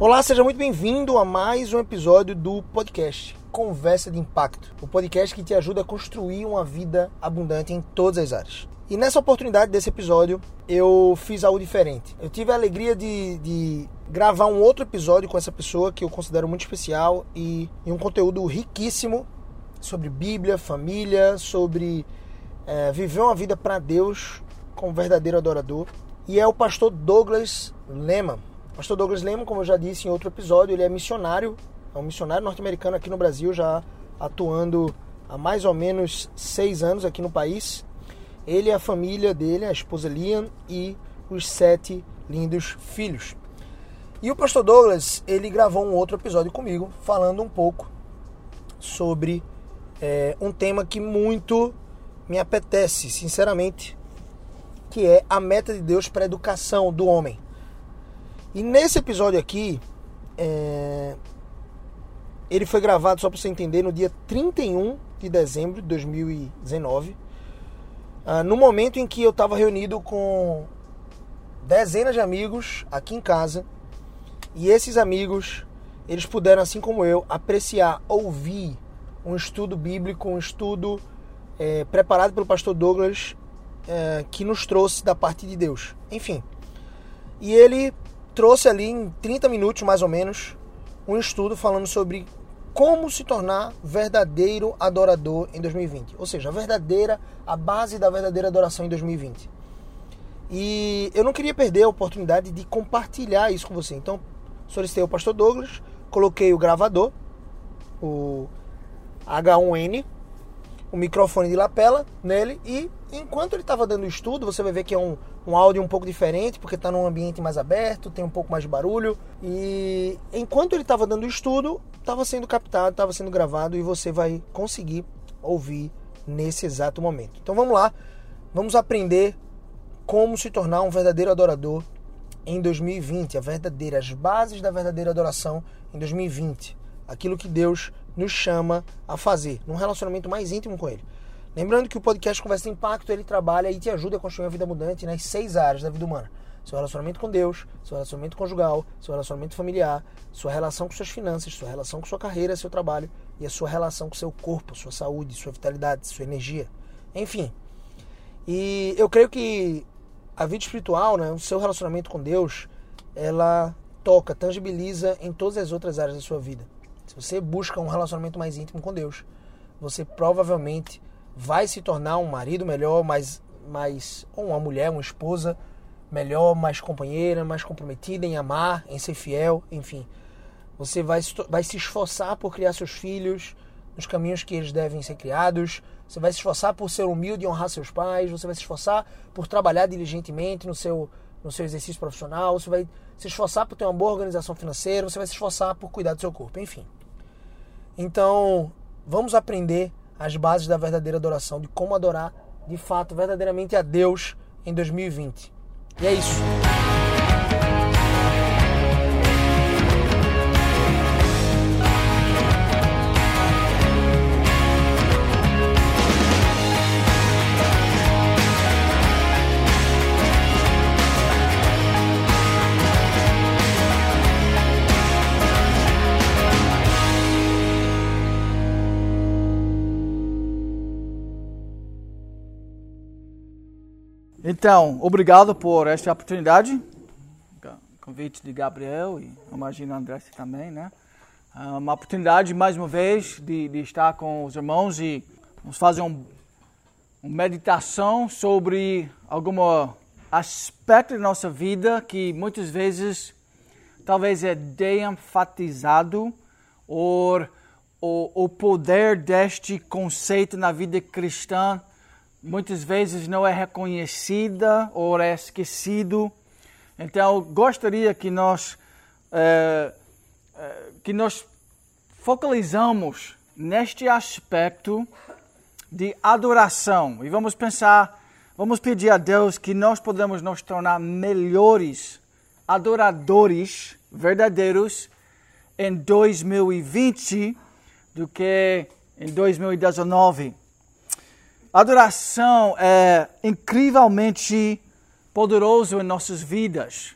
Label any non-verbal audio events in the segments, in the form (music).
Olá, seja muito bem-vindo a mais um episódio do podcast Conversa de Impacto, o podcast que te ajuda a construir uma vida abundante em todas as áreas. E nessa oportunidade desse episódio, eu fiz algo diferente. Eu tive a alegria de, de gravar um outro episódio com essa pessoa que eu considero muito especial e, e um conteúdo riquíssimo sobre Bíblia, família, sobre é, viver uma vida para Deus como verdadeiro adorador. E é o pastor Douglas Lehman. Pastor Douglas Lehman, como eu já disse em outro episódio, ele é missionário, é um missionário norte-americano aqui no Brasil, já atuando há mais ou menos seis anos aqui no país. Ele e a família dele, a esposa Liam e os sete lindos filhos. E o pastor Douglas, ele gravou um outro episódio comigo, falando um pouco sobre é, um tema que muito me apetece, sinceramente, que é a meta de Deus para a educação do homem. E nesse episódio aqui, é... ele foi gravado, só para você entender, no dia 31 de dezembro de 2019, ah, no momento em que eu estava reunido com dezenas de amigos aqui em casa, e esses amigos, eles puderam, assim como eu, apreciar, ouvir um estudo bíblico, um estudo é, preparado pelo pastor Douglas, é, que nos trouxe da parte de Deus. Enfim, e ele trouxe ali em 30 minutos mais ou menos um estudo falando sobre como se tornar verdadeiro adorador em 2020. Ou seja, a verdadeira, a base da verdadeira adoração em 2020. E eu não queria perder a oportunidade de compartilhar isso com você. Então, solicitei o pastor Douglas, coloquei o gravador, o H1N, o microfone de lapela nele e enquanto ele estava dando o estudo, você vai ver que é um, um áudio um pouco diferente, porque está num ambiente mais aberto, tem um pouco mais de barulho. E enquanto ele estava dando o estudo, estava sendo captado, estava sendo gravado e você vai conseguir ouvir nesse exato momento. Então vamos lá, vamos aprender como se tornar um verdadeiro adorador em 2020, a verdadeira, as bases da verdadeira adoração em 2020. Aquilo que Deus nos chama a fazer, num relacionamento mais íntimo com Ele. Lembrando que o podcast Conversa Impacto ele trabalha e te ajuda a construir uma vida abundante nas seis áreas da vida humana: seu relacionamento com Deus, seu relacionamento conjugal, seu relacionamento familiar, sua relação com suas finanças, sua relação com sua carreira, seu trabalho e a sua relação com seu corpo, sua saúde, sua vitalidade, sua energia. Enfim. E eu creio que a vida espiritual, né, o seu relacionamento com Deus, ela toca, tangibiliza em todas as outras áreas da sua vida. Você busca um relacionamento mais íntimo com Deus, você provavelmente vai se tornar um marido melhor, mais, mais ou uma mulher, uma esposa melhor, mais companheira, mais comprometida em amar, em ser fiel, enfim. Você vai, vai se esforçar por criar seus filhos nos caminhos que eles devem ser criados. Você vai se esforçar por ser humilde e honrar seus pais. Você vai se esforçar por trabalhar diligentemente no seu, no seu exercício profissional. Você vai se esforçar por ter uma boa organização financeira. Você vai se esforçar por cuidar do seu corpo. Enfim. Então, vamos aprender as bases da verdadeira adoração, de como adorar de fato verdadeiramente a Deus em 2020. E é isso. Então, obrigado por esta oportunidade. Convite de Gabriel e imagino André também, né? Ah, uma oportunidade, mais uma vez, de, de estar com os irmãos e vamos fazer um, uma meditação sobre algum aspecto da nossa vida que muitas vezes talvez é de-enfatizado ou o poder deste conceito na vida cristã muitas vezes não é reconhecida ou é esquecido. Então, gostaria que nós é, que nós focalizamos neste aspecto de adoração e vamos pensar, vamos pedir a Deus que nós podemos nos tornar melhores adoradores verdadeiros em 2020 do que em 2019. Adoração é incrivelmente poderoso em nossas vidas.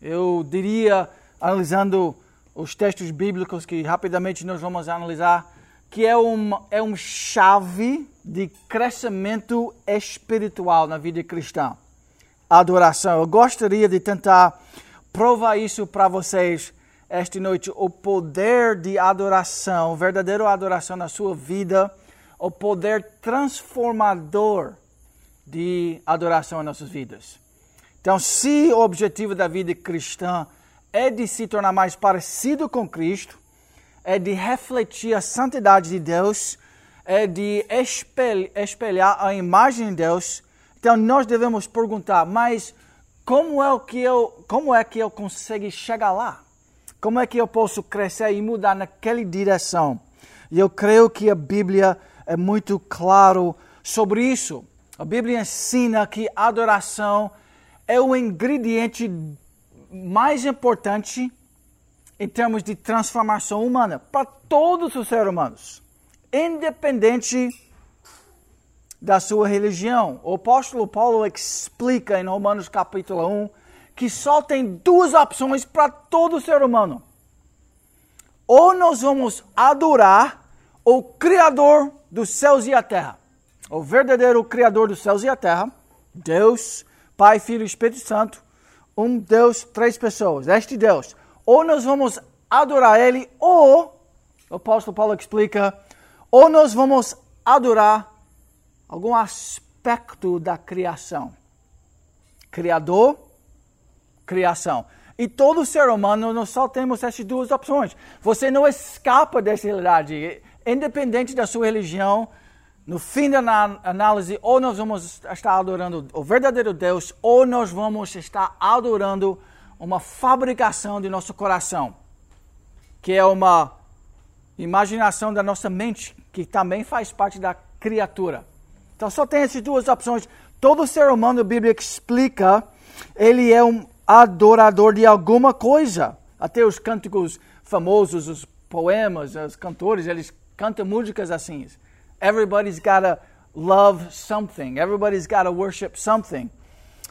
Eu diria, analisando os textos bíblicos que rapidamente nós vamos analisar, que é uma, é uma chave de crescimento espiritual na vida cristã. Adoração. Eu gostaria de tentar provar isso para vocês esta noite. O poder de adoração, verdadeira adoração na sua vida, o poder transformador de adoração em nossas vidas. Então, se o objetivo da vida cristã é de se tornar mais parecido com Cristo, é de refletir a santidade de Deus, é de espelhar a imagem de Deus. Então nós devemos perguntar, mas como é que eu, como é que eu consigo chegar lá? Como é que eu posso crescer e mudar naquela direção? E eu creio que a Bíblia é muito claro sobre isso. A Bíblia ensina que adoração é o ingrediente mais importante em termos de transformação humana para todos os seres humanos, independente da sua religião. O apóstolo Paulo explica em Romanos capítulo 1 que só tem duas opções para todo ser humano. Ou nós vamos adorar o Criador dos céus e a terra, o verdadeiro Criador dos céus e a terra, Deus, Pai, Filho e Espírito Santo, um Deus, três pessoas, este Deus ou nós vamos adorar Ele, ou, o apóstolo Paulo explica, ou nós vamos adorar algum aspecto da criação. Criador, criação. E todo ser humano, nós só temos essas duas opções. Você não escapa dessa realidade. Independente da sua religião, no fim da análise, ou nós vamos estar adorando o verdadeiro Deus, ou nós vamos estar adorando uma fabricação de nosso coração, que é uma imaginação da nossa mente, que também faz parte da criatura. Então só tem essas duas opções. Todo ser humano, a Bíblia explica, ele é um adorador de alguma coisa. Até os cânticos famosos, os poemas, os cantores, eles cantam músicas assim. Everybody's gotta love something. Everybody's gotta worship something.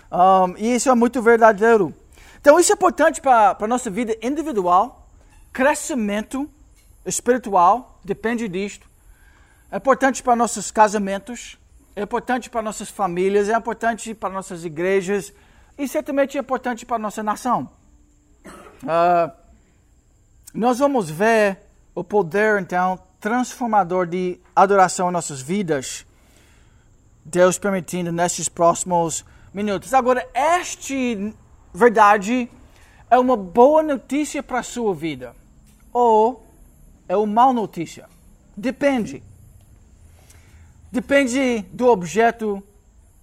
Um, e isso é muito verdadeiro. Então, isso é importante para a nossa vida individual, crescimento espiritual, depende disto. É importante para nossos casamentos, é importante para nossas famílias, é importante para nossas igrejas e certamente é importante para nossa nação. Uh, nós vamos ver o poder, então, transformador de adoração em nossas vidas, Deus permitindo, nesses próximos minutos. Agora, este verdade é uma boa notícia para a sua vida ou é uma má notícia. Depende. Depende do objeto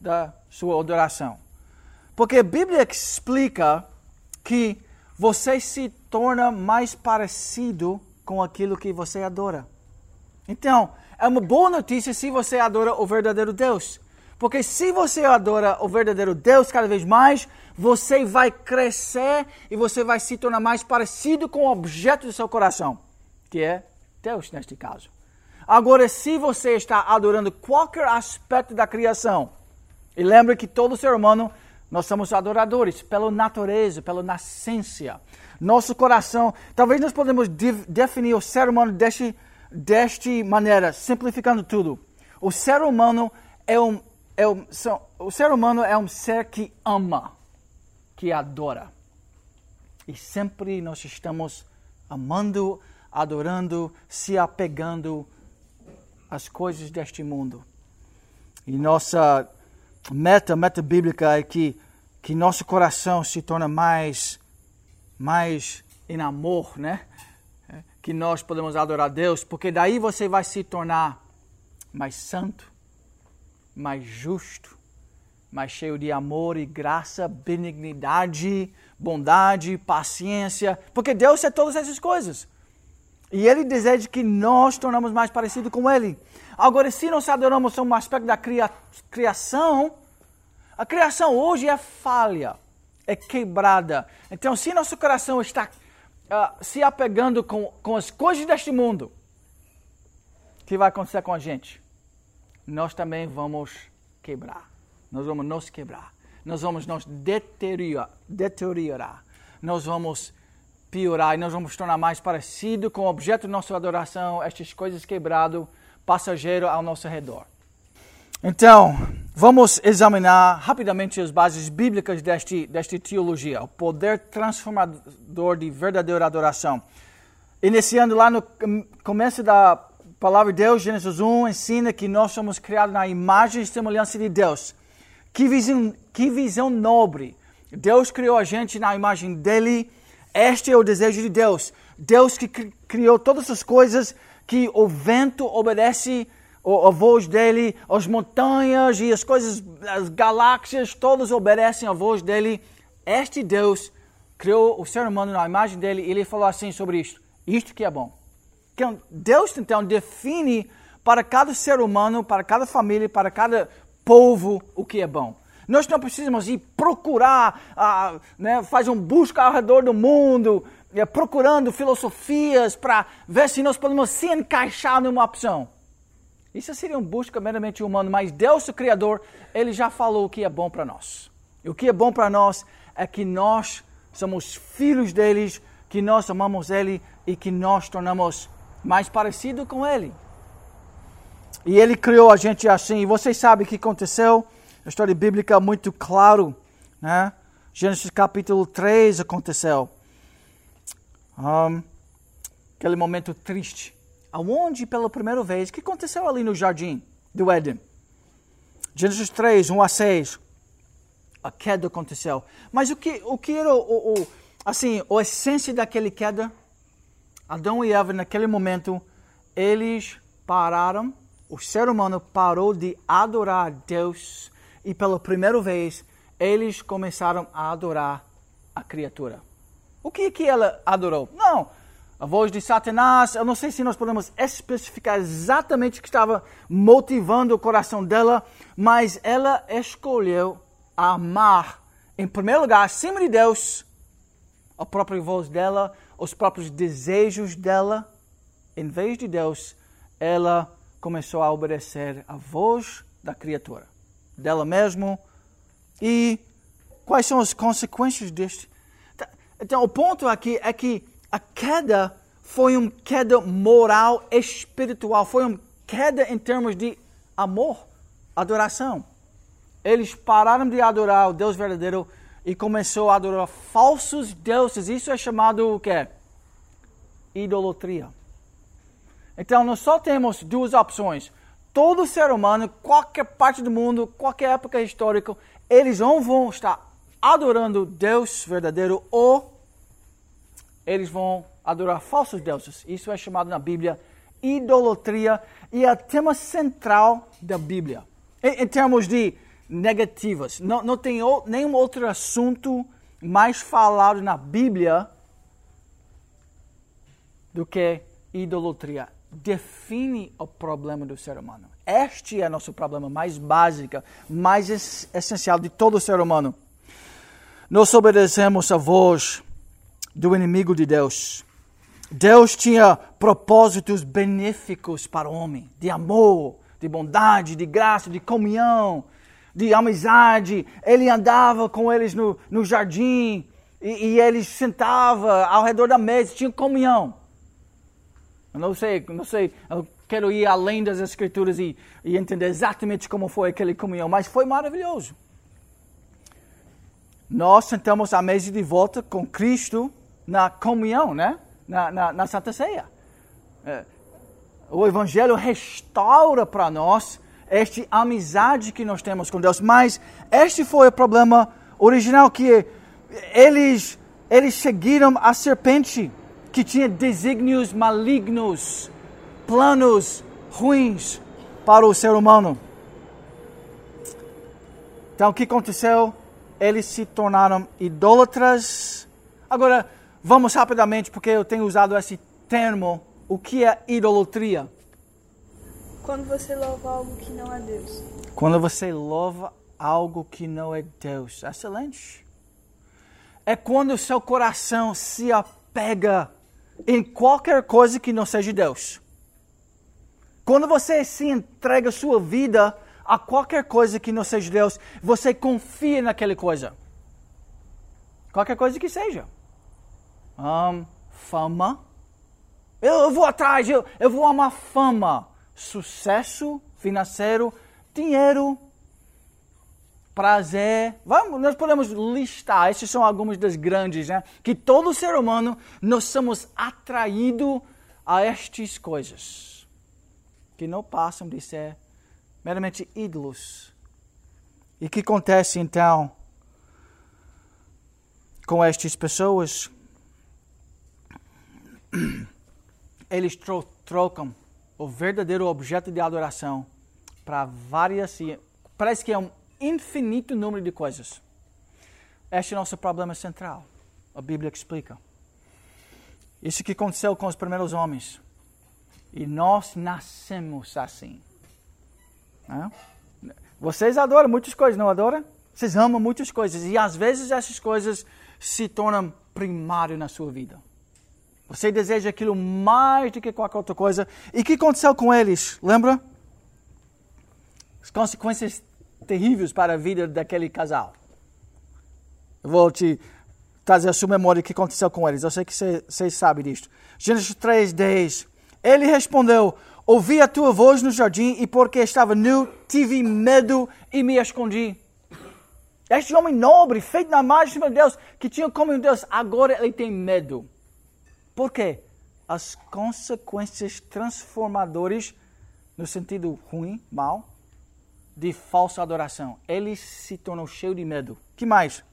da sua adoração. Porque a Bíblia explica que você se torna mais parecido com aquilo que você adora. Então, é uma boa notícia se você adora o verdadeiro Deus. Porque se você adora o verdadeiro Deus cada vez mais, você vai crescer e você vai se tornar mais parecido com o objeto do seu coração, que é Deus neste caso. Agora, se você está adorando qualquer aspecto da criação, e lembre que todo ser humano, nós somos adoradores pela natureza, pela nascência. Nosso coração, talvez nós podemos de definir o ser humano deste, deste maneira, simplificando tudo. O ser humano é um é um, são, o ser humano é um ser que ama, que adora. E sempre nós estamos amando, adorando, se apegando às coisas deste mundo. E nossa meta, meta bíblica é que, que nosso coração se torne mais, mais em amor, né? Que nós podemos adorar Deus, porque daí você vai se tornar mais santo, mais justo, mais cheio de amor e graça, benignidade, bondade, paciência, porque Deus é todas essas coisas. E Ele deseja que nós tornamos mais parecido com Ele. Agora, se nós adoramos um aspecto da cria criação, a criação hoje é falha, é quebrada. Então, se nosso coração está uh, se apegando com, com as coisas deste mundo, que vai acontecer com a gente? Nós também vamos quebrar. Nós vamos nos quebrar. Nós vamos nos deteriorar. deteriorar. Nós vamos piorar e nós vamos tornar mais parecido com o objeto de nossa adoração, estas coisas quebrado, passageiro ao nosso redor. Então, vamos examinar rapidamente as bases bíblicas deste, desta teologia, o poder transformador de verdadeira adoração. Iniciando lá no começo da palavra de Deus, Gênesis 1, ensina que nós somos criados na imagem e semelhança de Deus. Que visão, que visão nobre! Deus criou a gente na imagem dele. Este é o desejo de Deus. Deus que criou todas as coisas, que o vento obedece a voz dele, as montanhas e as coisas, as galáxias, todas obedecem à voz dele. Este Deus criou o ser humano na imagem dele e ele falou assim sobre isto isto que é bom. Então, Deus então define para cada ser humano, para cada família, para cada povo o que é bom. Nós não precisamos ir procurar, uh, né, fazer um busca ao redor do mundo, uh, procurando filosofias para ver se nós podemos se encaixar numa opção. Isso seria um busca meramente humano, mas Deus, o Criador, Ele já falou o que é bom para nós. E o que é bom para nós é que nós somos filhos deles, que nós amamos Ele e que nós tornamos mais parecido com Ele. E Ele criou a gente assim. E vocês sabem o que aconteceu? A história bíblica é muito claro. Né? Gênesis capítulo 3 aconteceu. Um, aquele momento triste. Aonde, pela primeira vez, o que aconteceu ali no jardim do Éden? Gênesis 3, 1 a 6. A queda aconteceu. Mas o que, o que era o, o, assim, a essência daquele queda? Adão e Eva, naquele momento, eles pararam, o ser humano parou de adorar Deus e pela primeira vez eles começaram a adorar a criatura. O que que ela adorou? Não, a voz de Satanás, eu não sei se nós podemos especificar exatamente o que estava motivando o coração dela, mas ela escolheu amar, em primeiro lugar, acima de Deus, a própria voz dela, os próprios desejos dela, em vez de Deus, ela começou a obedecer a voz da criatura, dela mesmo. E quais são as consequências disto? Tá, então, o ponto aqui é que a queda foi uma queda moral, espiritual, foi uma queda em termos de amor, adoração. Eles pararam de adorar o Deus verdadeiro e começou a adorar falsos deuses. Isso é chamado o quê? Idolatria. Então nós só temos duas opções. Todo ser humano, qualquer parte do mundo, qualquer época histórica, eles não vão estar adorando Deus verdadeiro ou eles vão adorar falsos deuses. Isso é chamado na Bíblia idolatria e é o tema central da Bíblia. Em, em termos de negativas. Não, não tem o, nenhum outro assunto mais falado na Bíblia do que idolatria. Define o problema do ser humano. Este é nosso problema mais básico, mais essencial de todo ser humano. Nós obedecemos a voz do inimigo de Deus. Deus tinha propósitos benéficos para o homem, de amor, de bondade, de graça, de comunhão, de amizade. Ele andava com eles no, no jardim e, e ele sentava ao redor da mesa, tinha comunhão. Eu não sei, não sei, eu quero ir além das escrituras e, e entender exatamente como foi aquele comunhão, mas foi maravilhoso. Nós sentamos à mesa de volta com Cristo na comunhão, né? na, na, na Santa Ceia. É, o Evangelho restaura para nós esta amizade que nós temos com Deus. Mas este foi o problema original, que eles, eles seguiram a serpente, que tinha desígnios malignos, planos ruins para o ser humano. Então, o que aconteceu? Eles se tornaram idólatras. Agora, vamos rapidamente, porque eu tenho usado esse termo. O que é idolatria? Quando você louva algo que não é Deus. Quando você louva algo que não é Deus. Excelente. É quando o seu coração se apega em qualquer coisa que não seja Deus. Quando você se entrega sua vida a qualquer coisa que não seja Deus, você confia naquela coisa. Qualquer coisa que seja. Um, fama. Eu, eu, vou atrás, eu, eu vou amar fama. Sucesso financeiro, dinheiro, prazer. Vamos, nós podemos listar, essas são algumas das grandes, né? Que todo ser humano, nós somos atraídos a estas coisas que não passam de ser meramente ídolos. E o que acontece então com estas pessoas? (clears throat) Eles tro trocam o verdadeiro objeto de adoração para várias. Parece que é um infinito número de coisas. Este é o nosso problema central. A Bíblia explica. Isso que aconteceu com os primeiros homens. E nós nascemos assim. Vocês adoram muitas coisas, não adoram? Vocês amam muitas coisas. E às vezes essas coisas se tornam primário na sua vida. Você deseja aquilo mais do que qualquer outra coisa. E o que aconteceu com eles? Lembra? As consequências terríveis para a vida daquele casal. Eu vou te trazer a sua memória o que aconteceu com eles. Eu sei que vocês sabem disto. Gênesis 3, 10. Ele respondeu: Ouvi a tua voz no jardim e porque estava nu, tive medo e me escondi. Este homem nobre, feito na imagem de Deus, que tinha como Deus, agora ele tem medo. Por quê? As consequências transformadoras, no sentido ruim, mal, de falsa adoração. Ele se tornou cheio de medo. que mais?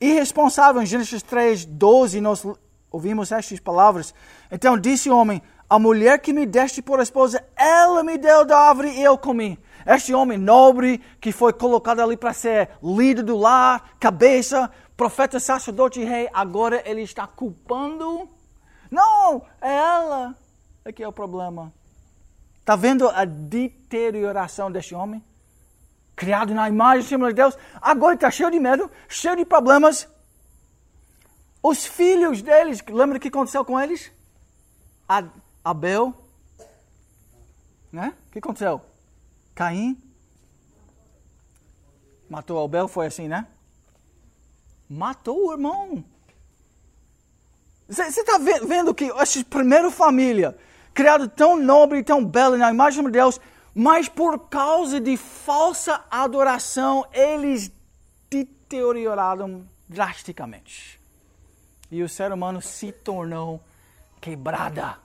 Irresponsável, em Gênesis 3, 12, nós ouvimos estas palavras. Então disse o homem: a mulher que me deste por esposa, ela me deu da árvore e eu comi. Este homem nobre que foi colocado ali para ser líder do lar, cabeça, profeta, sacerdote e rei, agora ele está culpando. Não, é ela. Aqui é o problema. Está vendo a deterioração deste homem? Criado na imagem de Deus, agora está cheio de medo, cheio de problemas. Os filhos deles, lembra o que aconteceu com eles? Abel, né? O que aconteceu? Caim matou Abel, foi assim, né? Matou o irmão. Você está vendo que essa primeira família, criada tão nobre e tão bela na imagem de Deus, mas por causa de falsa adoração, eles deterioraram drasticamente. E o ser humano se tornou quebrada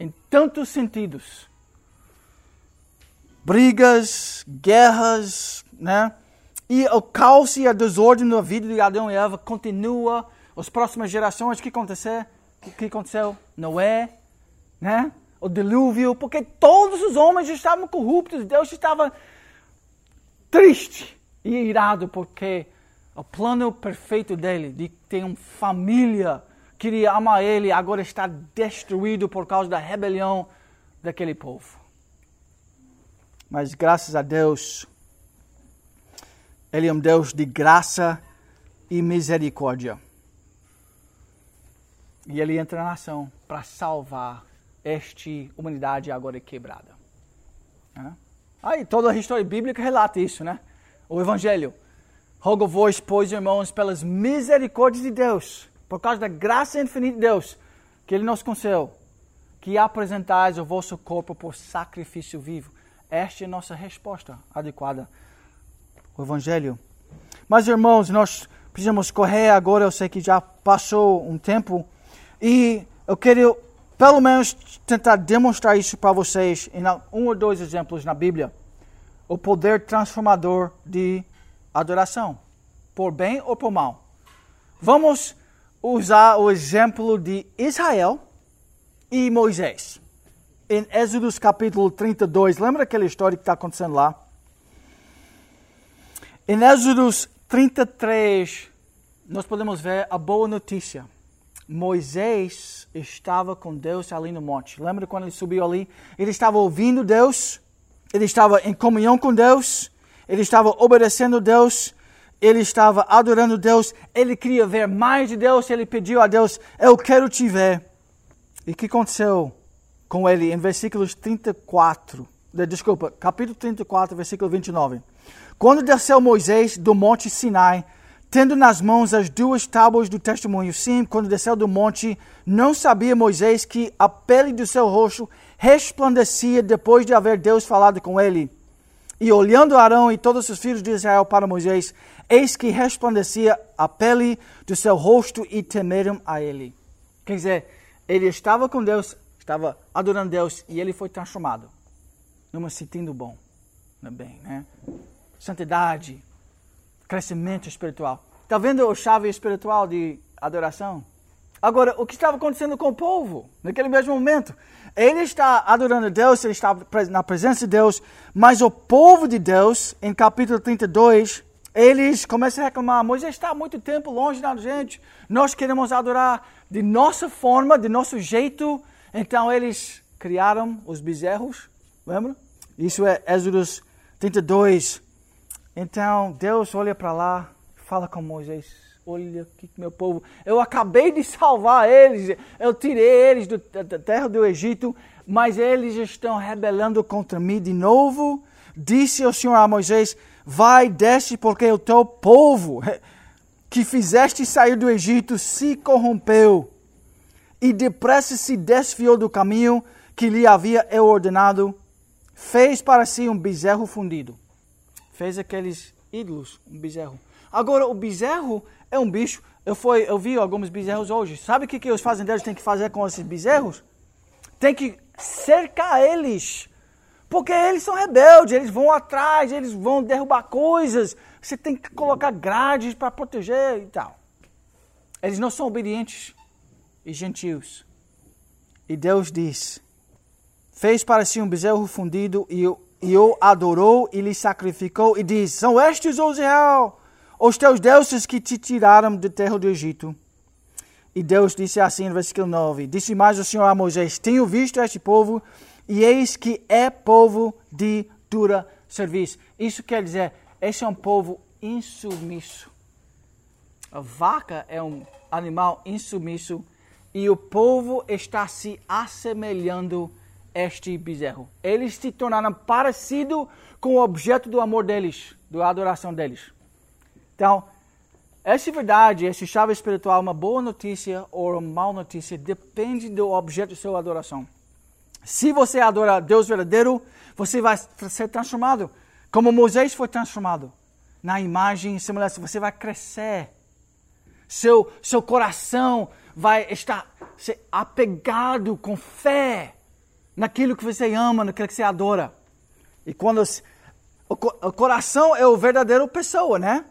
em tantos sentidos. Brigas, guerras, né? E o caos e a desordem na vida de Adão e Eva continua. As próximas gerações, o que aconteceu? O que aconteceu? Noé, né? O dilúvio, porque todos os homens estavam corruptos. Deus estava triste e irado porque o plano perfeito dele de ter uma família queria amar ele, agora está destruído por causa da rebelião daquele povo. Mas graças a Deus, Ele é um Deus de graça e misericórdia. E Ele entra na ação para salvar esta humanidade agora quebrada. Aí toda a história bíblica relata isso, né? O Evangelho. Rogo-vos, pois, irmãos, pelas misericórdias de Deus por causa da graça infinita de Deus que Ele nos concedeu, que apresentais o vosso corpo por sacrifício vivo. Esta é a nossa resposta adequada ao Evangelho. Mas, irmãos, nós precisamos correr agora. Eu sei que já passou um tempo. E eu quero, pelo menos, tentar demonstrar isso para vocês em um ou dois exemplos na Bíblia. O poder transformador de adoração, por bem ou por mal. Vamos usar o exemplo de Israel e Moisés. Em Êxodos capítulo 32, lembra aquela história que está acontecendo lá? Em Êxodos 33, nós podemos ver a boa notícia. Moisés estava com Deus ali no monte. Lembra quando ele subiu ali? Ele estava ouvindo Deus, ele estava em comunhão com Deus, ele estava obedecendo Deus, ele estava adorando Deus, ele queria ver mais de Deus, ele pediu a Deus: Eu quero te ver. E o que aconteceu? com ele em versículos 34. Desculpa, capítulo 34, versículo 29. Quando desceu Moisés do monte Sinai, tendo nas mãos as duas tábuas do testemunho, sim, quando desceu do monte, não sabia Moisés que a pele do seu rosto resplandecia depois de haver Deus falado com ele. E olhando Arão e todos os filhos de Israel para Moisés, eis que resplandecia a pele do seu rosto e temeram a ele. Quer dizer, ele estava com Deus, estava adorando Deus e ele foi transformado numa sentindo bom, bem, né? Santidade, crescimento espiritual. Está vendo a chave espiritual de adoração? Agora, o que estava acontecendo com o povo naquele mesmo momento? Ele está adorando Deus, ele está na presença de Deus, mas o povo de Deus, em capítulo 32, eles começam a reclamar: Moisés está muito tempo longe da gente, nós queremos adorar de nossa forma, de nosso jeito. Então eles criaram os bezerros, lembra? Isso é Êxodo 32. Então Deus olha para lá, fala com Moisés: Olha aqui, meu povo, eu acabei de salvar eles, eu tirei eles do, da terra do Egito, mas eles estão rebelando contra mim de novo. Disse o Senhor a Moisés: Vai, desce, porque o teu povo (laughs) que fizeste sair do Egito se corrompeu e depressa se desviou do caminho que lhe havia eu ordenado. Fez para si um bezerro fundido. Fez aqueles ídolos, um bezerro. Agora, o bezerro é um bicho. Eu, fui, eu vi alguns bezerros hoje. Sabe o que, que os fazendeiros têm que fazer com esses bezerros? Tem que cercar eles porque eles são rebeldes, eles vão atrás, eles vão derrubar coisas. Você tem que colocar grades para proteger e tal. Eles não são obedientes e gentios. E Deus diz: Fez para si um bezerro fundido e, e o adorou e lhe sacrificou. E diz: São estes, ó Israel, os teus deuses que te tiraram da terra do Egito. E Deus disse assim no versículo 9: Disse mais o Senhor a Moisés: Tenho visto este povo e eis que é povo de dura serviço. Isso quer dizer, esse é um povo insubmisso. A vaca é um animal insubmisso e o povo está se assemelhando a este bezerro. Eles se tornaram parecido com o objeto do amor deles, da adoração deles. Então, essa verdade, essa chave espiritual, uma boa notícia ou uma má notícia, depende do objeto de sua adoração. Se você adora Deus verdadeiro, você vai ser transformado. Como Moisés foi transformado. Na imagem e semelhança, você vai crescer. Seu, seu coração vai estar apegado com fé naquilo que você ama, naquilo que você adora. E quando o, coração é o verdadeiro pessoa, né?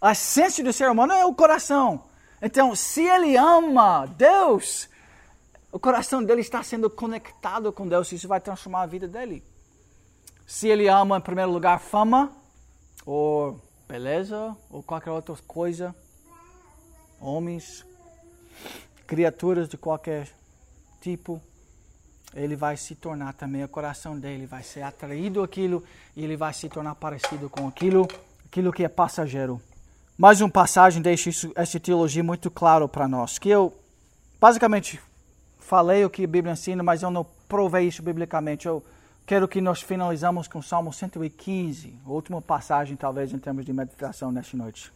A essência do ser humano é o coração. Então, se ele ama Deus, o coração dele está sendo conectado com Deus, isso vai transformar a vida dele. Se ele ama, em primeiro lugar, fama, ou beleza, ou qualquer outra coisa, homens, criaturas de qualquer tipo, ele vai se tornar também, o coração dele vai ser atraído aquilo e ele vai se tornar parecido com aquilo, aquilo que é passageiro. Mais uma passagem deixa isso, essa teologia muito claro para nós, que eu basicamente falei o que a Bíblia ensina, mas eu não provei isso biblicamente. Eu quero que nós finalizamos com o Salmo 115, a última passagem, talvez, em termos de meditação nesta noite.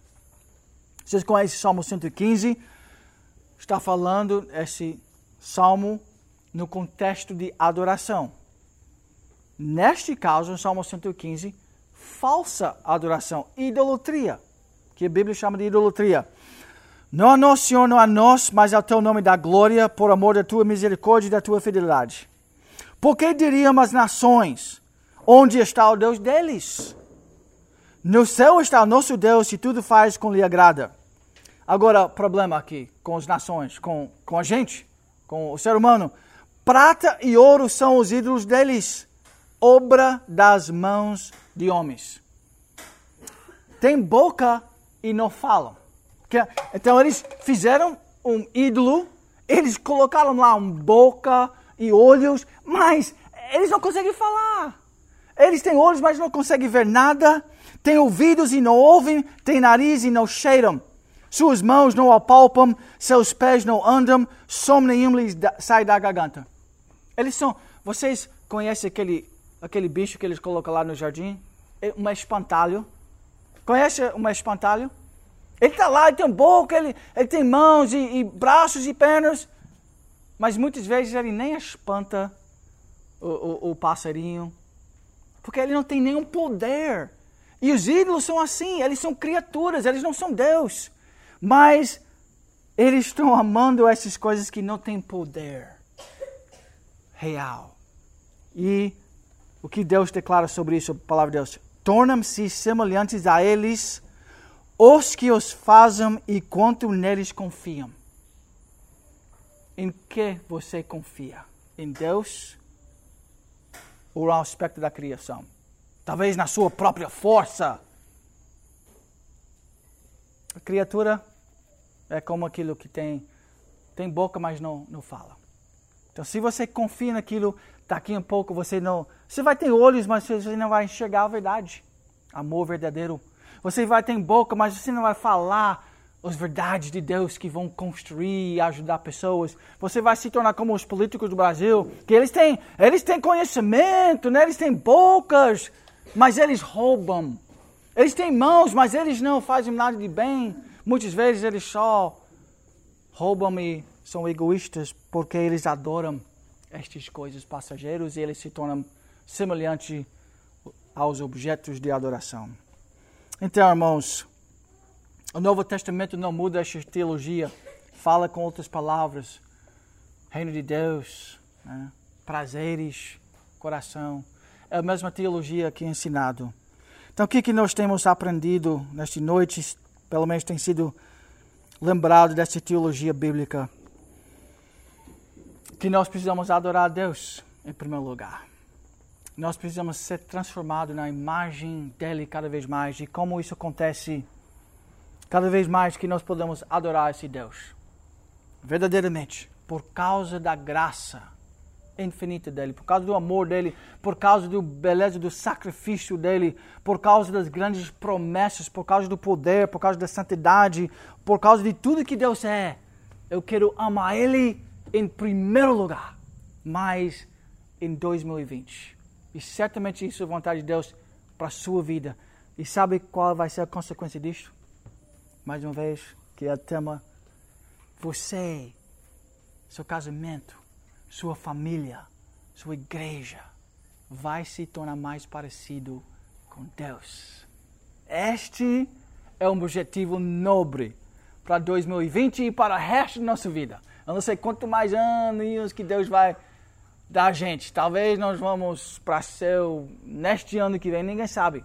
Vocês conhecem o Salmo 115? Está falando esse salmo no contexto de adoração. Neste caso, o Salmo 115, falsa adoração, idolatria, que a Bíblia chama de idolatria. Não a nós, Senhor, não a nós, mas ao teu nome da glória, por amor da tua misericórdia e da tua fidelidade. Por que diriam as nações, onde está o Deus deles? No céu está o nosso Deus e tudo faz como lhe agrada. Agora, problema aqui com as nações, com, com a gente, com o ser humano. Prata e ouro são os ídolos deles, obra das mãos de homens. Tem boca e não falam. Então eles fizeram um ídolo, eles colocaram lá uma boca e olhos, mas eles não conseguem falar. Eles têm olhos, mas não conseguem ver nada. Têm ouvidos e não ouvem. Têm nariz e não cheiram. Suas mãos não apalpam. Seus pés não andam. Som nenhum lhes sai da garganta. Eles são. Vocês conhecem aquele, aquele bicho que eles colocam lá no jardim? É um espantalho. Conhece um espantalho? Ele está lá, ele tem boca, ele, ele tem mãos e, e, braços e pernas. Mas muitas vezes ele nem espanta o, o, o passarinho. Porque ele não tem nenhum poder. E os ídolos são assim, eles são criaturas, eles não são Deus. Mas eles estão amando essas coisas que não têm poder real. E o que Deus declara sobre isso, a palavra de Deus? Tornam-se semelhantes a eles os que os fazem e quanto neles confiam. Em que você confia? Em Deus ou no aspecto da criação? Talvez na sua própria força. A criatura é como aquilo que tem, tem boca, mas não, não fala. Então, se você confia naquilo, daqui a pouco você não. Você vai ter olhos, mas você não vai enxergar a verdade. Amor verdadeiro. Você vai ter boca, mas você não vai falar as verdades de Deus que vão construir e ajudar pessoas. Você vai se tornar como os políticos do Brasil, que eles têm, eles têm conhecimento, né? eles têm bocas, mas eles roubam. Eles têm mãos, mas eles não fazem nada de bem. Muitas vezes eles só roubam e são egoístas porque eles adoram estas coisas passageiras e eles se tornam semelhantes aos objetos de adoração. Então, irmãos, o Novo Testamento não muda esta teologia, fala com outras palavras. Reino de Deus, né? prazeres, coração. É a mesma teologia que é ensinado. Então, o que, que nós temos aprendido nesta noite, pelo menos tem sido lembrado dessa teologia bíblica? Que nós precisamos adorar a Deus em primeiro lugar. Nós precisamos ser transformados na imagem dele cada vez mais e como isso acontece cada vez mais que nós podemos adorar esse Deus verdadeiramente por causa da graça infinita dele, por causa do amor dele, por causa da beleza do sacrifício dele, por causa das grandes promessas, por causa do poder, por causa da santidade, por causa de tudo que Deus é. Eu quero amar ele em primeiro lugar, mas em 2020. E certamente isso é vontade de Deus para a sua vida. E sabe qual vai ser a consequência disto? Mais uma vez, que é o tema: você, seu casamento, sua família, sua igreja, vai se tornar mais parecido com Deus. Este é um objetivo nobre para 2020 e para o resto da nossa vida. Eu não sei quanto mais anos que Deus vai dar a gente. Talvez nós vamos para céu neste ano que vem, ninguém sabe.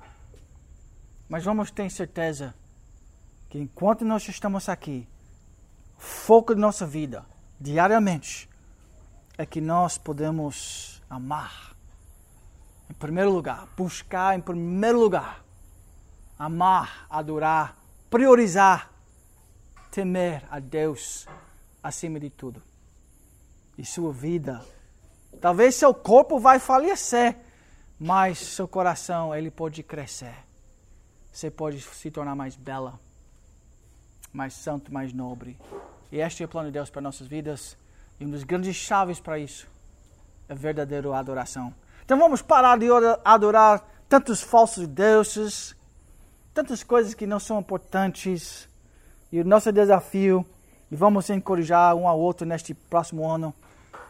Mas vamos ter certeza que enquanto nós estamos aqui, o foco da nossa vida, diariamente, é que nós podemos amar. Em primeiro lugar, buscar em primeiro lugar, amar, adorar, priorizar, temer a Deus acima de tudo. E sua vida, talvez seu corpo vai falecer, mas seu coração ele pode crescer. Você pode se tornar mais bela, mais santo, mais nobre. E este é o plano de Deus para nossas vidas. E um dos grandes chaves para isso é a verdadeira adoração. Então vamos parar de adorar tantos falsos deuses, tantas coisas que não são importantes. E o nosso desafio e vamos encorajar um ao outro neste próximo ano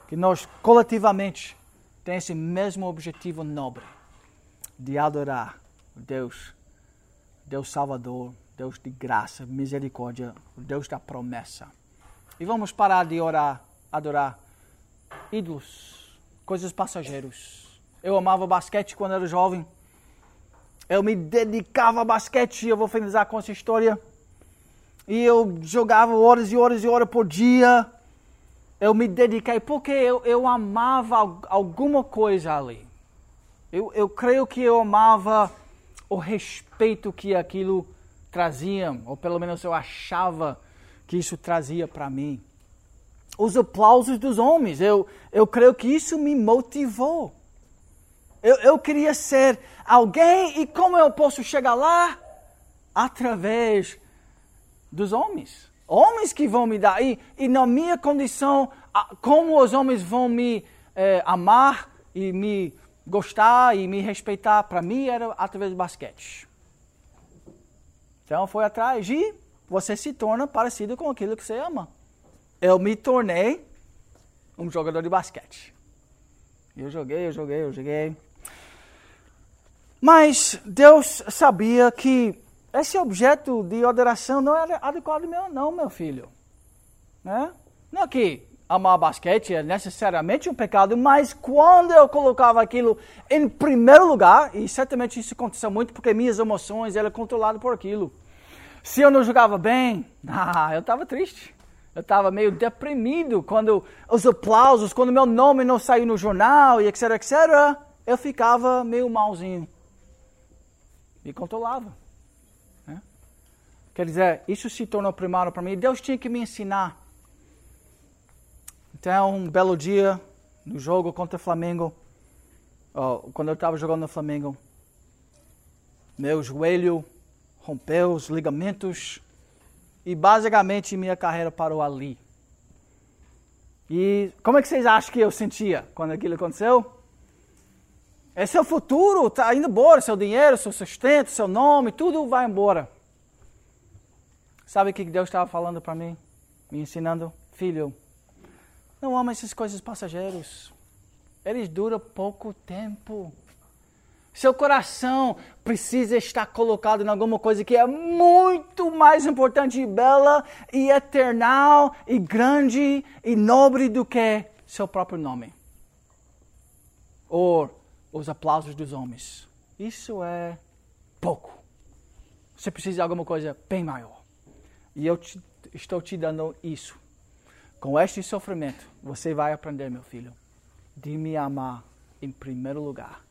que nós coletivamente tenhamos esse mesmo objetivo nobre de adorar Deus, Deus Salvador, Deus de graça, misericórdia, Deus da promessa. E vamos parar de orar, adorar ídolos, coisas passageiras. Eu amava basquete quando era jovem. Eu me dedicava a basquete. Eu vou finalizar com essa história e eu jogava horas e horas e horas por dia. Eu me dediquei porque eu, eu amava alguma coisa ali. Eu, eu creio que eu amava o respeito que aquilo trazia, ou pelo menos eu achava que isso trazia para mim. Os aplausos dos homens, eu, eu creio que isso me motivou. Eu, eu queria ser alguém e como eu posso chegar lá? Através dos homens. Homens que vão me dar. E, e na minha condição, como os homens vão me é, amar e me gostar e me respeitar, para mim era através do basquete. Então foi atrás e você se torna parecido com aquilo que você ama. Eu me tornei um jogador de basquete. Eu joguei, eu joguei, eu joguei. Mas Deus sabia que esse objeto de adoração não era adequado meu, não, meu filho. Né? Não que amar basquete é necessariamente um pecado, mas quando eu colocava aquilo em primeiro lugar, e certamente isso aconteceu muito porque minhas emoções eram controladas por aquilo. Se eu não jogava bem, (laughs) ah, eu estava triste. Eu estava meio deprimido quando os aplausos, quando meu nome não saiu no jornal e etc, etc, eu ficava meio malzinho. Me controlava. Quer dizer, isso se tornou primário para mim. Deus tinha que me ensinar então, um belo dia, no jogo contra o Flamengo, oh, quando eu estava jogando no Flamengo, meu joelho rompeu os ligamentos e basicamente minha carreira parou ali. E como é que vocês acham que eu sentia quando aquilo aconteceu? É seu futuro, está indo embora, seu dinheiro, seu sustento, seu nome, tudo vai embora. Sabe o que Deus estava falando para mim? Me ensinando, filho, não ama essas coisas passageiras. Eles duram pouco tempo. Seu coração precisa estar colocado em alguma coisa que é muito mais importante e bela e eternal e grande e nobre do que seu próprio nome. Ou os aplausos dos homens. Isso é pouco. Você precisa de alguma coisa bem maior. E eu te, estou te dando isso com este sofrimento, você vai aprender, meu filho, de me amar em primeiro lugar.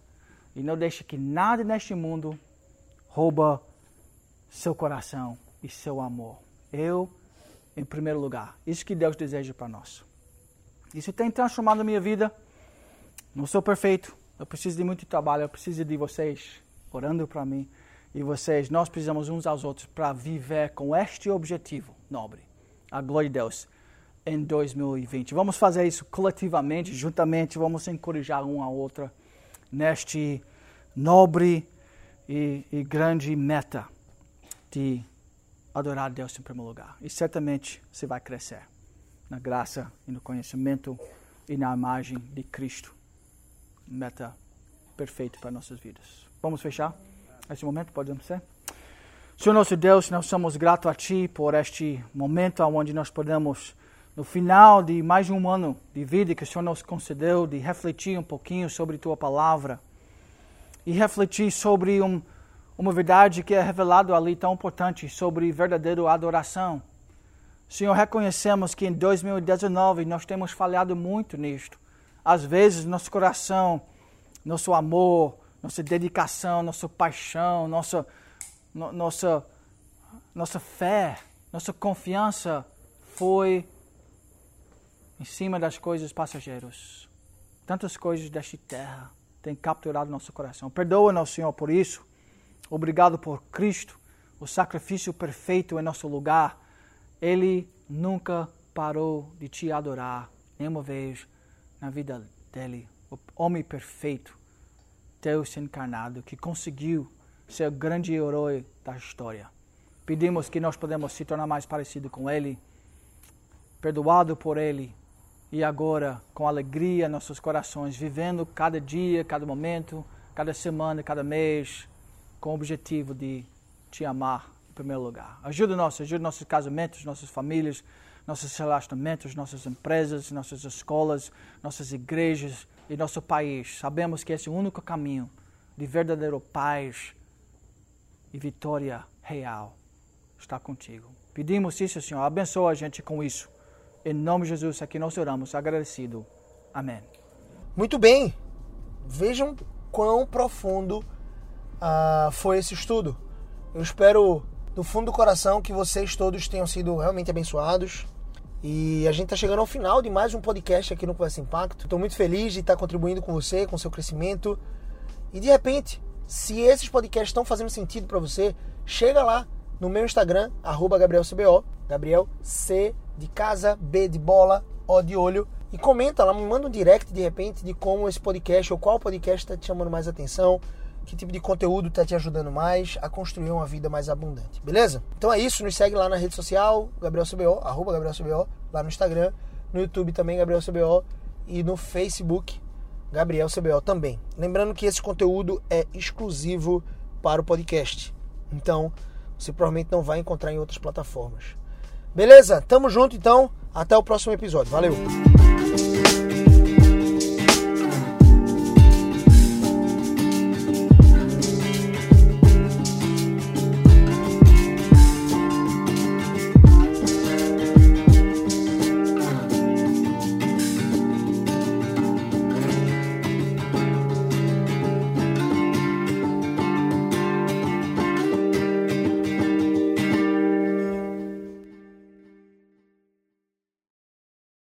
E não deixe que nada neste mundo rouba seu coração e seu amor. Eu, em primeiro lugar. Isso que Deus deseja para nós. Isso tem transformado a minha vida. Não sou perfeito. Eu preciso de muito trabalho. Eu preciso de vocês orando para mim. E vocês, nós precisamos uns aos outros para viver com este objetivo nobre. A glória de Deus em 2020. Vamos fazer isso coletivamente, juntamente, vamos encorajar um a outra neste nobre e, e grande meta de adorar a Deus em primeiro lugar. E certamente você vai crescer na graça e no conhecimento e na imagem de Cristo. Meta perfeita para nossas vidas. Vamos fechar esse momento? Podemos ser? Senhor nosso Deus, nós somos gratos a Ti por este momento onde nós podemos no final de mais de um ano de vida que o Senhor nos concedeu, de refletir um pouquinho sobre Tua palavra e refletir sobre um, uma verdade que é revelada ali tão importante sobre verdadeira adoração. Senhor, reconhecemos que em 2019 nós temos falhado muito nisto. Às vezes, nosso coração, nosso amor, nossa dedicação, nossa paixão, nossa, no, nossa, nossa fé, nossa confiança foi em cima das coisas passageiras. Tantas coisas desta terra têm capturado nosso coração. Perdoa-nos, Senhor, por isso. Obrigado por Cristo, o sacrifício perfeito em nosso lugar. Ele nunca parou de te adorar, nenhuma vez na vida dele. O homem perfeito, Deus encarnado, que conseguiu ser o grande herói da história. Pedimos que nós podemos se tornar mais parecido com Ele, perdoado por Ele, e agora com alegria nossos corações, vivendo cada dia, cada momento, cada semana, cada mês, com o objetivo de te amar em primeiro lugar. Ajuda-nos, ajuda nossos casamentos, nossas famílias, nossos relacionamentos, nossas empresas, nossas escolas, nossas igrejas e nosso país. Sabemos que esse é o único caminho de verdadeiro paz e vitória real está contigo. Pedimos isso, Senhor. Abençoa a gente com isso. Em nome de Jesus, aqui nós oramos, agradecido. Amém. Muito bem. Vejam quão profundo uh, foi esse estudo. Eu espero do fundo do coração que vocês todos tenham sido realmente abençoados. E a gente está chegando ao final de mais um podcast aqui no Conversa Impacto. Estou muito feliz de estar contribuindo com você, com seu crescimento. E de repente, se esses podcasts estão fazendo sentido para você, chega lá no meu Instagram, GabrielCBO, Gabriel C de casa, B de bola, O de olho, E comenta lá, me manda um direct de repente de como esse podcast ou qual podcast está te chamando mais atenção, que tipo de conteúdo está te ajudando mais a construir uma vida mais abundante, beleza? Então é isso, nos segue lá na rede social, Gabriel CBO, arroba Gabriel lá no Instagram, no YouTube também, Gabriel CBO, e no Facebook, Gabriel CBO também. Lembrando que esse conteúdo é exclusivo para o podcast. Então, você provavelmente não vai encontrar em outras plataformas. Beleza? Tamo junto então. Até o próximo episódio. Valeu!